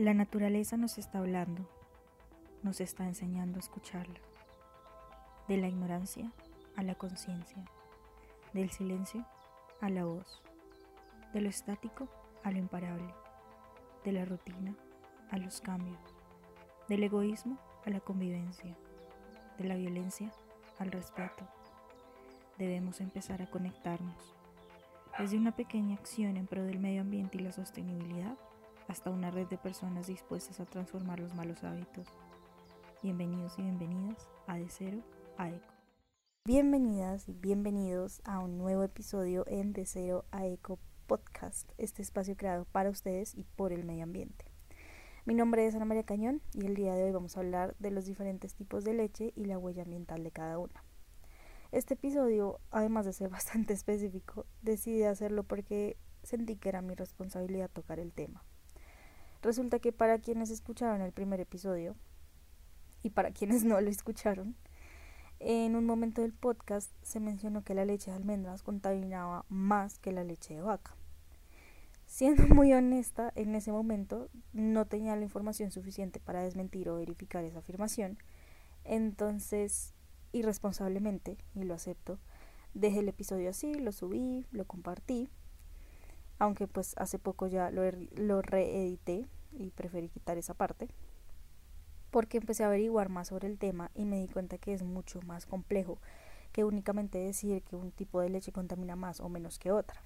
La naturaleza nos está hablando, nos está enseñando a escucharla. De la ignorancia a la conciencia, del silencio a la voz, de lo estático a lo imparable, de la rutina a los cambios, del egoísmo a la convivencia, de la violencia al respeto. Debemos empezar a conectarnos, desde una pequeña acción en pro del medio ambiente y la sostenibilidad hasta una red de personas dispuestas a transformar los malos hábitos. Bienvenidos y bienvenidas a De Cero a Eco. Bienvenidas y bienvenidos a un nuevo episodio en De Cero a Eco Podcast, este espacio creado para ustedes y por el medio ambiente. Mi nombre es Ana María Cañón y el día de hoy vamos a hablar de los diferentes tipos de leche y la huella ambiental de cada una. Este episodio, además de ser bastante específico, decidí hacerlo porque sentí que era mi responsabilidad tocar el tema. Resulta que para quienes escucharon el primer episodio y para quienes no lo escucharon, en un momento del podcast se mencionó que la leche de almendras contaminaba más que la leche de vaca. Siendo muy honesta, en ese momento no tenía la información suficiente para desmentir o verificar esa afirmación, entonces, irresponsablemente, y lo acepto, dejé el episodio así, lo subí, lo compartí aunque pues hace poco ya lo, lo reedité y preferí quitar esa parte, porque empecé a averiguar más sobre el tema y me di cuenta que es mucho más complejo que únicamente decir que un tipo de leche contamina más o menos que otra.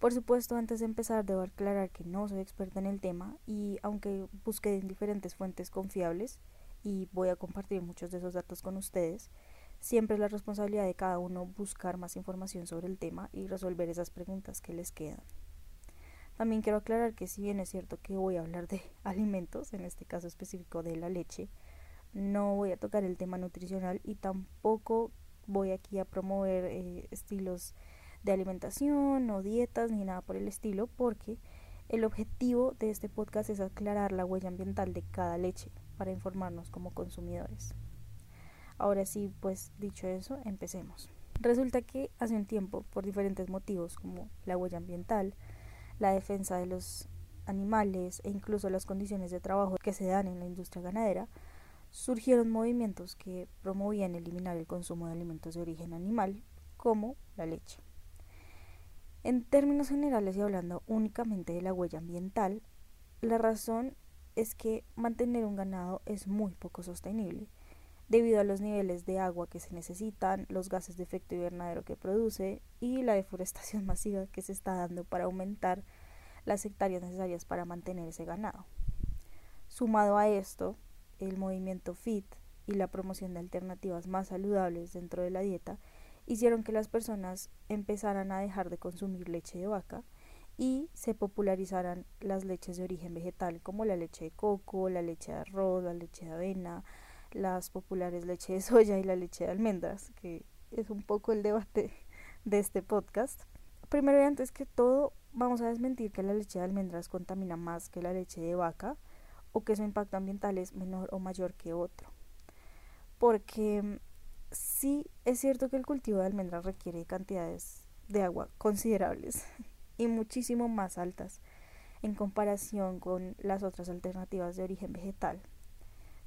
Por supuesto, antes de empezar debo aclarar que no soy experta en el tema y aunque busqué en diferentes fuentes confiables y voy a compartir muchos de esos datos con ustedes, Siempre es la responsabilidad de cada uno buscar más información sobre el tema y resolver esas preguntas que les quedan. También quiero aclarar que si bien es cierto que voy a hablar de alimentos, en este caso específico de la leche, no voy a tocar el tema nutricional y tampoco voy aquí a promover eh, estilos de alimentación o dietas ni nada por el estilo porque el objetivo de este podcast es aclarar la huella ambiental de cada leche para informarnos como consumidores. Ahora sí, pues dicho eso, empecemos. Resulta que hace un tiempo, por diferentes motivos como la huella ambiental, la defensa de los animales e incluso las condiciones de trabajo que se dan en la industria ganadera, surgieron movimientos que promovían eliminar el consumo de alimentos de origen animal, como la leche. En términos generales y hablando únicamente de la huella ambiental, la razón es que mantener un ganado es muy poco sostenible debido a los niveles de agua que se necesitan, los gases de efecto invernadero que produce y la deforestación masiva que se está dando para aumentar las hectáreas necesarias para mantener ese ganado. Sumado a esto, el movimiento FIT y la promoción de alternativas más saludables dentro de la dieta hicieron que las personas empezaran a dejar de consumir leche de vaca y se popularizaran las leches de origen vegetal como la leche de coco, la leche de arroz, la leche de avena, las populares leche de soya y la leche de almendras, que es un poco el debate de este podcast. Primero y antes que todo, vamos a desmentir que la leche de almendras contamina más que la leche de vaca o que su impacto ambiental es menor o mayor que otro. Porque sí es cierto que el cultivo de almendras requiere cantidades de agua considerables y muchísimo más altas en comparación con las otras alternativas de origen vegetal.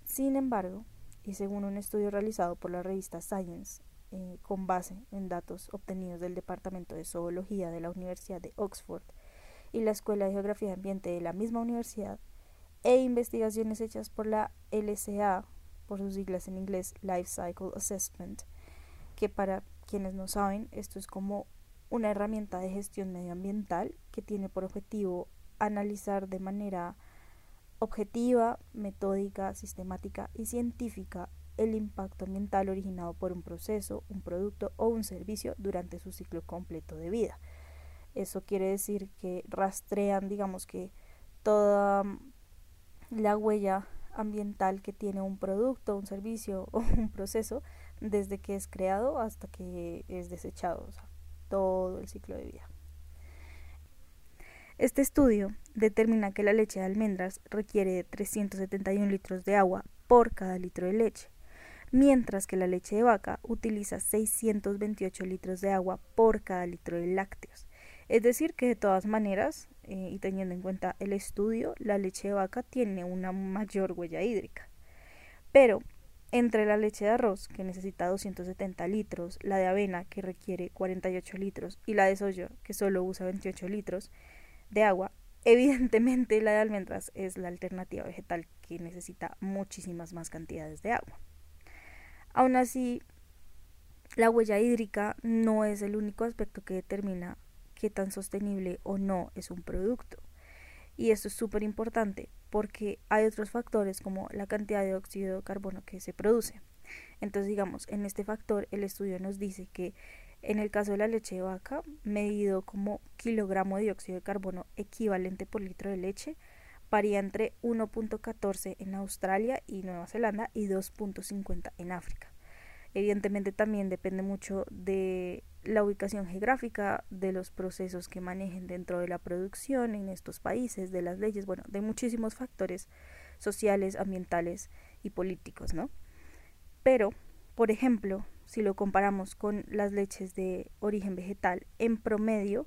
Sin embargo, y según un estudio realizado por la revista Science, eh, con base en datos obtenidos del Departamento de Zoología de la Universidad de Oxford y la Escuela de Geografía y Ambiente de la misma universidad, e investigaciones hechas por la LCA, por sus siglas en inglés Life Cycle Assessment, que para quienes no saben, esto es como una herramienta de gestión medioambiental que tiene por objetivo analizar de manera objetiva, metódica, sistemática y científica el impacto ambiental originado por un proceso, un producto o un servicio durante su ciclo completo de vida. Eso quiere decir que rastrean, digamos que, toda la huella ambiental que tiene un producto, un servicio o un proceso desde que es creado hasta que es desechado, o sea, todo el ciclo de vida. Este estudio determina que la leche de almendras requiere de 371 litros de agua por cada litro de leche, mientras que la leche de vaca utiliza 628 litros de agua por cada litro de lácteos. Es decir, que de todas maneras, eh, y teniendo en cuenta el estudio, la leche de vaca tiene una mayor huella hídrica. Pero entre la leche de arroz, que necesita 270 litros, la de avena, que requiere 48 litros, y la de soya, que solo usa 28 litros de agua, evidentemente la de almendras es la alternativa vegetal que necesita muchísimas más cantidades de agua. Aún así, la huella hídrica no es el único aspecto que determina qué tan sostenible o no es un producto. Y esto es súper importante porque hay otros factores como la cantidad de óxido de carbono que se produce. Entonces, digamos, en este factor el estudio nos dice que en el caso de la leche de vaca, medido como kilogramo de dióxido de carbono equivalente por litro de leche, varía entre 1.14 en Australia y Nueva Zelanda y 2.50 en África. Evidentemente también depende mucho de la ubicación geográfica, de los procesos que manejen dentro de la producción en estos países, de las leyes, bueno, de muchísimos factores sociales, ambientales y políticos, ¿no? Pero, por ejemplo, si lo comparamos con las leches de origen vegetal, en promedio,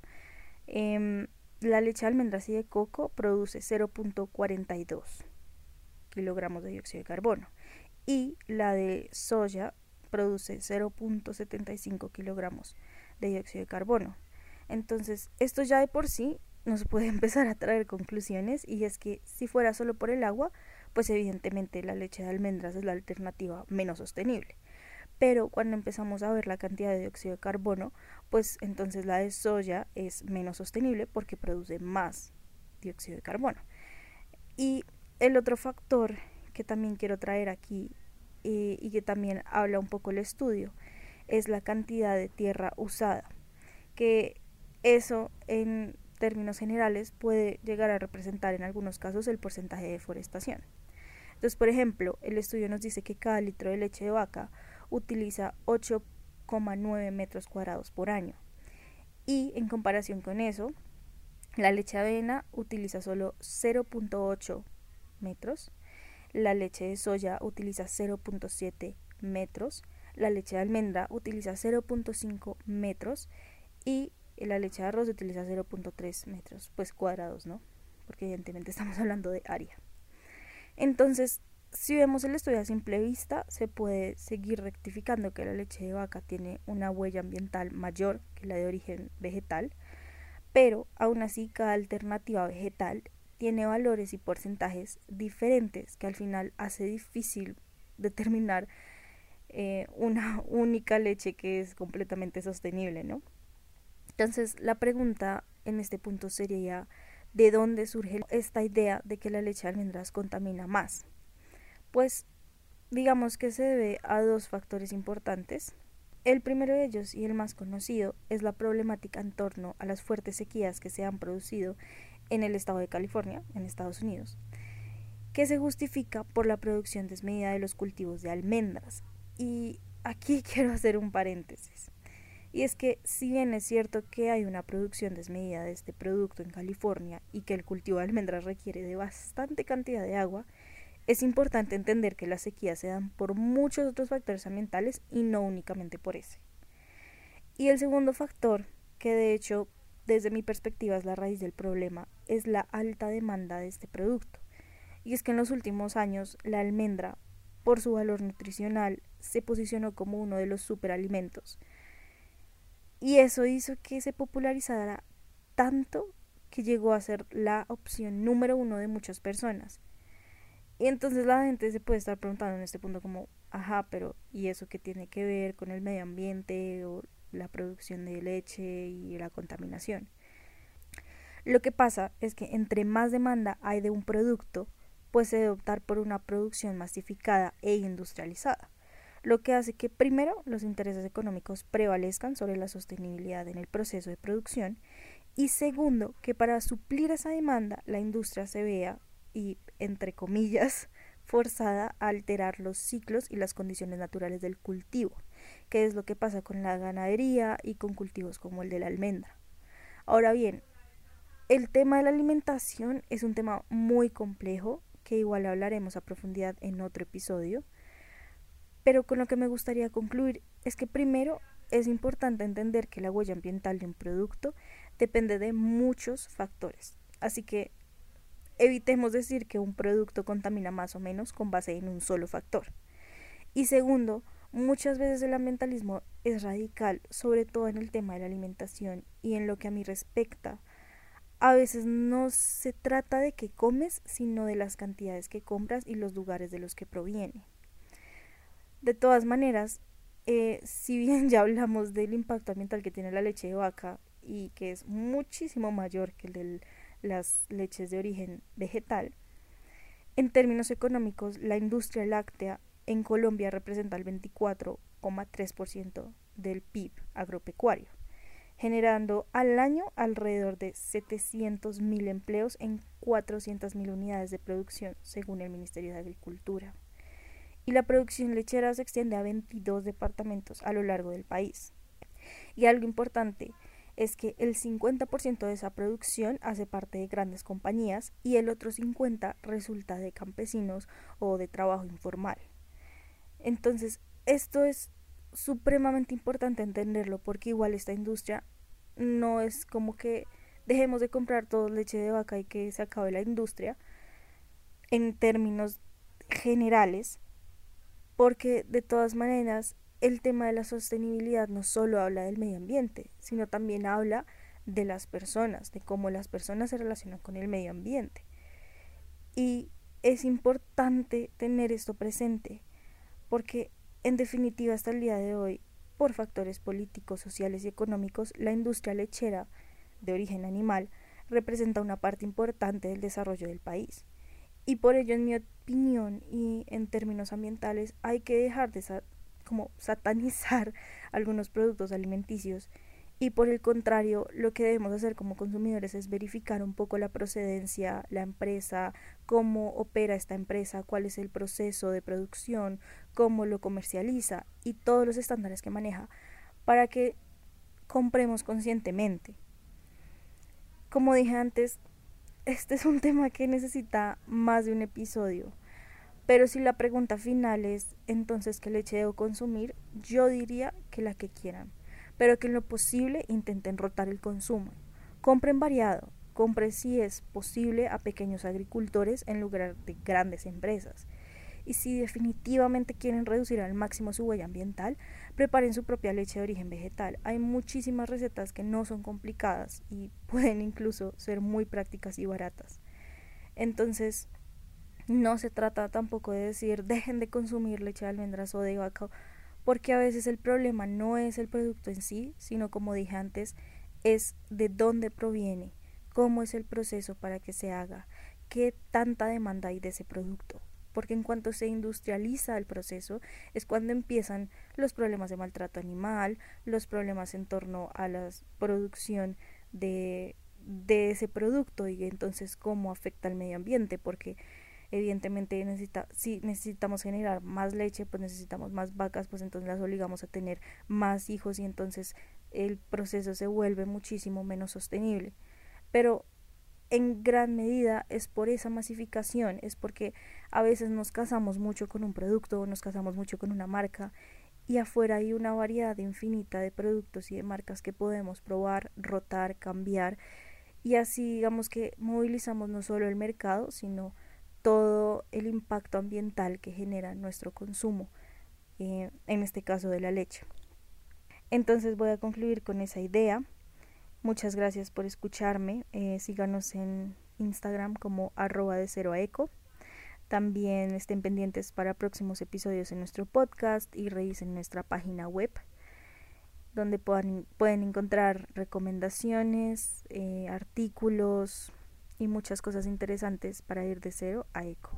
em, la leche de almendras y de coco produce 0.42 kilogramos de dióxido de carbono y la de soya produce 0.75 kilogramos de dióxido de carbono. Entonces, esto ya de por sí nos puede empezar a traer conclusiones y es que si fuera solo por el agua, pues evidentemente la leche de almendras es la alternativa menos sostenible. Pero cuando empezamos a ver la cantidad de dióxido de carbono, pues entonces la de soya es menos sostenible porque produce más dióxido de carbono. Y el otro factor que también quiero traer aquí eh, y que también habla un poco el estudio es la cantidad de tierra usada, que eso en términos generales puede llegar a representar en algunos casos el porcentaje de deforestación. Entonces, por ejemplo, el estudio nos dice que cada litro de leche de vaca utiliza 8,9 metros cuadrados por año. Y en comparación con eso, la leche de avena utiliza solo 0.8 metros la leche de soya utiliza 0.7 metros, la leche de almendra utiliza 0.5 metros y la leche de arroz utiliza 0.3 metros, pues cuadrados, ¿no? Porque evidentemente estamos hablando de área. Entonces, si vemos el estudio a simple vista, se puede seguir rectificando que la leche de vaca tiene una huella ambiental mayor que la de origen vegetal, pero aún así cada alternativa vegetal tiene valores y porcentajes diferentes que al final hace difícil determinar eh, una única leche que es completamente sostenible, ¿no? Entonces la pregunta en este punto sería ¿de dónde surge esta idea de que la leche de almendras contamina más? Pues digamos que se debe a dos factores importantes. El primero de ellos y el más conocido es la problemática en torno a las fuertes sequías que se han producido en el estado de California, en Estados Unidos, que se justifica por la producción desmedida de los cultivos de almendras. Y aquí quiero hacer un paréntesis. Y es que si bien es cierto que hay una producción desmedida de este producto en California y que el cultivo de almendras requiere de bastante cantidad de agua, es importante entender que las sequías se dan por muchos otros factores ambientales y no únicamente por ese. Y el segundo factor, que de hecho desde mi perspectiva es la raíz del problema, es la alta demanda de este producto. Y es que en los últimos años la almendra, por su valor nutricional, se posicionó como uno de los superalimentos. Y eso hizo que se popularizara tanto que llegó a ser la opción número uno de muchas personas. Y entonces la gente se puede estar preguntando en este punto como, ajá, pero ¿y eso qué tiene que ver con el medio ambiente o la producción de leche y la contaminación. Lo que pasa es que entre más demanda hay de un producto, pues se debe optar por una producción masificada e industrializada, lo que hace que primero los intereses económicos prevalezcan sobre la sostenibilidad en el proceso de producción y segundo que para suplir esa demanda la industria se vea y entre comillas forzada a alterar los ciclos y las condiciones naturales del cultivo qué es lo que pasa con la ganadería y con cultivos como el de la almendra. Ahora bien, el tema de la alimentación es un tema muy complejo que igual hablaremos a profundidad en otro episodio, pero con lo que me gustaría concluir es que primero es importante entender que la huella ambiental de un producto depende de muchos factores. Así que evitemos decir que un producto contamina más o menos con base en un solo factor. Y segundo, muchas veces el ambientalismo es radical, sobre todo en el tema de la alimentación y en lo que a mí respecta. A veces no se trata de qué comes, sino de las cantidades que compras y los lugares de los que proviene. De todas maneras, eh, si bien ya hablamos del impacto ambiental que tiene la leche de vaca y que es muchísimo mayor que el de las leches de origen vegetal, en términos económicos, la industria láctea en Colombia representa el 24,3% del PIB agropecuario, generando al año alrededor de 700.000 empleos en 400.000 unidades de producción, según el Ministerio de Agricultura y la producción lechera se extiende a 22 departamentos a lo largo del país. Y algo importante es que el 50% de esa producción hace parte de grandes compañías y el otro 50% resulta de campesinos o de trabajo informal. Entonces, esto es supremamente importante entenderlo porque igual esta industria no es como que dejemos de comprar todo leche de vaca y que se acabe la industria en términos generales, porque de todas maneras el tema de la sostenibilidad no solo habla del medio ambiente, sino también habla de las personas, de cómo las personas se relacionan con el medio ambiente. Y es importante tener esto presente, porque en definitiva hasta el día de hoy, por factores políticos, sociales y económicos, la industria lechera de origen animal representa una parte importante del desarrollo del país. Y por ello, en mi opinión y en términos ambientales, hay que dejar de como satanizar algunos productos alimenticios y por el contrario, lo que debemos hacer como consumidores es verificar un poco la procedencia, la empresa, cómo opera esta empresa, cuál es el proceso de producción, cómo lo comercializa y todos los estándares que maneja para que compremos conscientemente. Como dije antes, este es un tema que necesita más de un episodio. Pero si la pregunta final es entonces qué leche debo consumir, yo diría que la que quieran, pero que en lo posible intenten rotar el consumo. Compren variado, compren si es posible a pequeños agricultores en lugar de grandes empresas y si definitivamente quieren reducir al máximo su huella ambiental, preparen su propia leche de origen vegetal. Hay muchísimas recetas que no son complicadas y pueden incluso ser muy prácticas y baratas. Entonces, no se trata tampoco de decir dejen de consumir leche de almendras o de vaca, porque a veces el problema no es el producto en sí, sino como dije antes, es de dónde proviene, cómo es el proceso para que se haga, qué tanta demanda hay de ese producto porque en cuanto se industrializa el proceso es cuando empiezan los problemas de maltrato animal, los problemas en torno a la producción de, de ese producto y entonces cómo afecta al medio ambiente, porque evidentemente si necesitamos generar más leche, pues necesitamos más vacas, pues entonces las obligamos a tener más hijos y entonces el proceso se vuelve muchísimo menos sostenible. Pero en gran medida es por esa masificación, es porque a veces nos casamos mucho con un producto, nos casamos mucho con una marca y afuera hay una variedad infinita de productos y de marcas que podemos probar, rotar, cambiar y así digamos que movilizamos no solo el mercado, sino todo el impacto ambiental que genera nuestro consumo, eh, en este caso de la leche. Entonces voy a concluir con esa idea. Muchas gracias por escucharme. Eh, síganos en Instagram como arroba de cero a eco. También estén pendientes para próximos episodios en nuestro podcast y revisen nuestra página web donde puedan, pueden encontrar recomendaciones, eh, artículos y muchas cosas interesantes para ir de cero a eco.